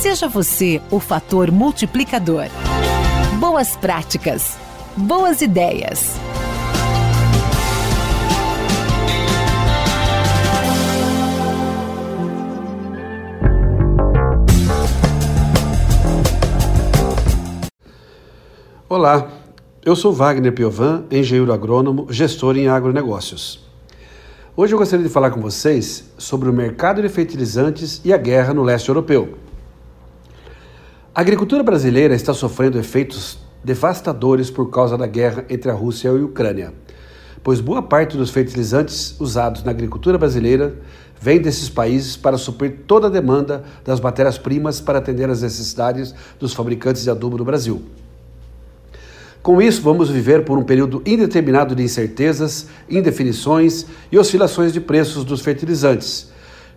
Seja você o fator multiplicador. Boas práticas. Boas ideias. Olá, eu sou Wagner Piovan, engenheiro agrônomo, gestor em agronegócios. Hoje eu gostaria de falar com vocês sobre o mercado de fertilizantes e a guerra no leste europeu. A agricultura brasileira está sofrendo efeitos devastadores por causa da guerra entre a Rússia e a Ucrânia, pois boa parte dos fertilizantes usados na agricultura brasileira vem desses países para suprir toda a demanda das matérias-primas para atender às necessidades dos fabricantes de adubo no Brasil. Com isso, vamos viver por um período indeterminado de incertezas, indefinições e oscilações de preços dos fertilizantes,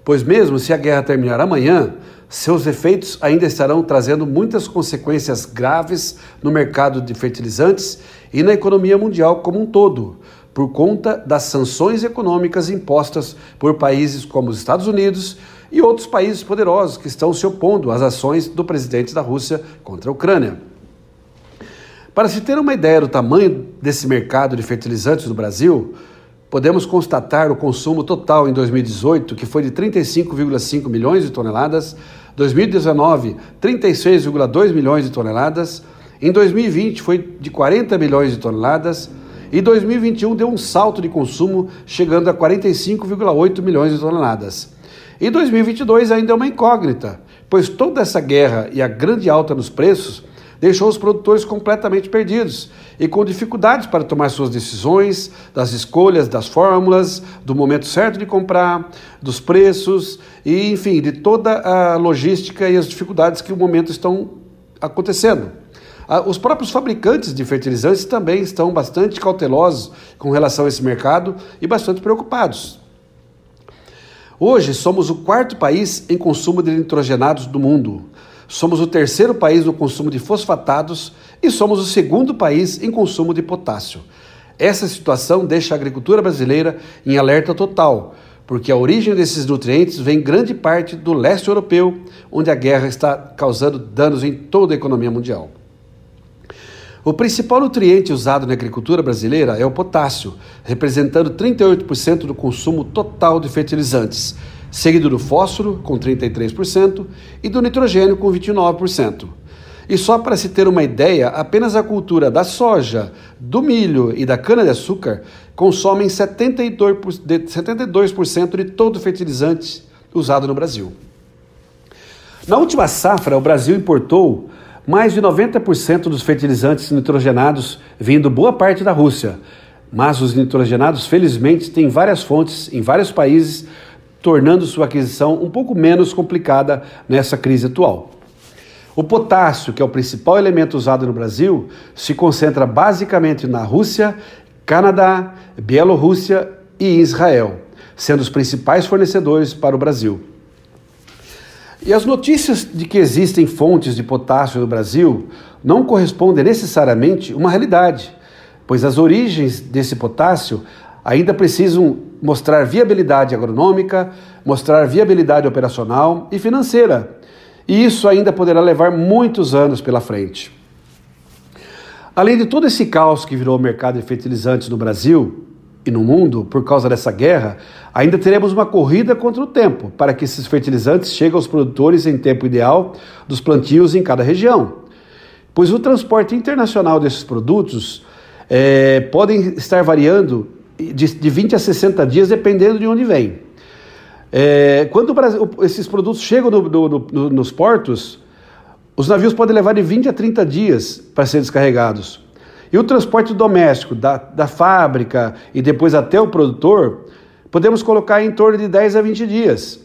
pois, mesmo se a guerra terminar amanhã, seus efeitos ainda estarão trazendo muitas consequências graves no mercado de fertilizantes e na economia mundial como um todo, por conta das sanções econômicas impostas por países como os Estados Unidos e outros países poderosos que estão se opondo às ações do presidente da Rússia contra a Ucrânia. Para se ter uma ideia do tamanho desse mercado de fertilizantes no Brasil, podemos constatar o consumo total em 2018, que foi de 35,5 milhões de toneladas, 2019, 36,2 milhões de toneladas. Em 2020 foi de 40 milhões de toneladas. E 2021 deu um salto de consumo, chegando a 45,8 milhões de toneladas. E 2022 ainda é uma incógnita, pois toda essa guerra e a grande alta nos preços deixou os produtores completamente perdidos e com dificuldades para tomar suas decisões, das escolhas, das fórmulas, do momento certo de comprar, dos preços e, enfim, de toda a logística e as dificuldades que o momento estão acontecendo. Os próprios fabricantes de fertilizantes também estão bastante cautelosos com relação a esse mercado e bastante preocupados. Hoje somos o quarto país em consumo de nitrogenados do mundo. Somos o terceiro país no consumo de fosfatados e somos o segundo país em consumo de potássio. Essa situação deixa a agricultura brasileira em alerta total, porque a origem desses nutrientes vem grande parte do leste europeu, onde a guerra está causando danos em toda a economia mundial. O principal nutriente usado na agricultura brasileira é o potássio, representando 38% do consumo total de fertilizantes seguido do fósforo, com 33%, e do nitrogênio, com 29%. E só para se ter uma ideia, apenas a cultura da soja, do milho e da cana-de-açúcar consomem 72%, de, 72 de todo o fertilizante usado no Brasil. Na última safra, o Brasil importou mais de 90% dos fertilizantes nitrogenados, vindo boa parte da Rússia. Mas os nitrogenados, felizmente, têm várias fontes em vários países tornando sua aquisição um pouco menos complicada nessa crise atual. O potássio, que é o principal elemento usado no Brasil, se concentra basicamente na Rússia, Canadá, Bielorrússia e Israel, sendo os principais fornecedores para o Brasil. E as notícias de que existem fontes de potássio no Brasil não correspondem necessariamente a uma realidade, pois as origens desse potássio ainda precisam mostrar viabilidade agronômica, mostrar viabilidade operacional e financeira. E isso ainda poderá levar muitos anos pela frente. Além de todo esse caos que virou o mercado de fertilizantes no Brasil e no mundo por causa dessa guerra, ainda teremos uma corrida contra o tempo para que esses fertilizantes cheguem aos produtores em tempo ideal dos plantios em cada região. pois o transporte internacional desses produtos é, podem estar variando de, de 20 a 60 dias, dependendo de onde vem. É, quando Brasil, esses produtos chegam no, no, no, nos portos, os navios podem levar de 20 a 30 dias para serem descarregados. E o transporte doméstico, da, da fábrica e depois até o produtor, podemos colocar em torno de 10 a 20 dias.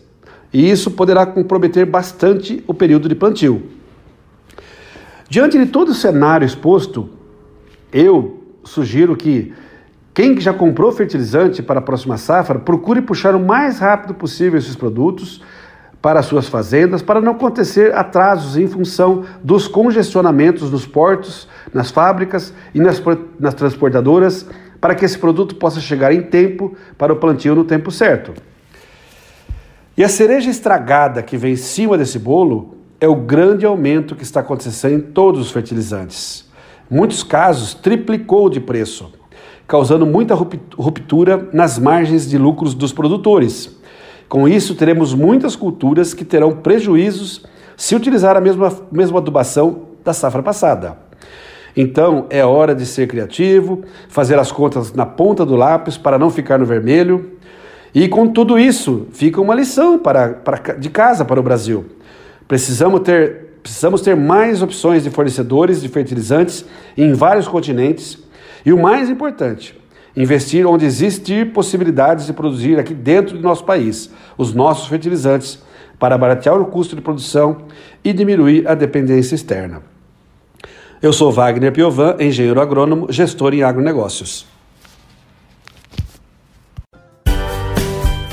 E isso poderá comprometer bastante o período de plantio. Diante de todo o cenário exposto, eu sugiro que quem já comprou fertilizante para a próxima safra, procure puxar o mais rápido possível esses produtos para suas fazendas, para não acontecer atrasos em função dos congestionamentos nos portos, nas fábricas e nas, nas transportadoras, para que esse produto possa chegar em tempo para o plantio no tempo certo. E a cereja estragada que vem em cima desse bolo é o grande aumento que está acontecendo em todos os fertilizantes. Em muitos casos, triplicou de preço causando muita ruptura nas margens de lucros dos produtores. Com isso, teremos muitas culturas que terão prejuízos se utilizar a mesma, mesma adubação da safra passada. Então, é hora de ser criativo, fazer as contas na ponta do lápis para não ficar no vermelho. E com tudo isso, fica uma lição para, para, de casa para o Brasil. Precisamos ter, precisamos ter mais opções de fornecedores de fertilizantes em vários continentes e o mais importante, investir onde existir possibilidades de produzir aqui dentro do nosso país os nossos fertilizantes para baratear o custo de produção e diminuir a dependência externa. Eu sou Wagner Piovan, engenheiro agrônomo, gestor em agronegócios.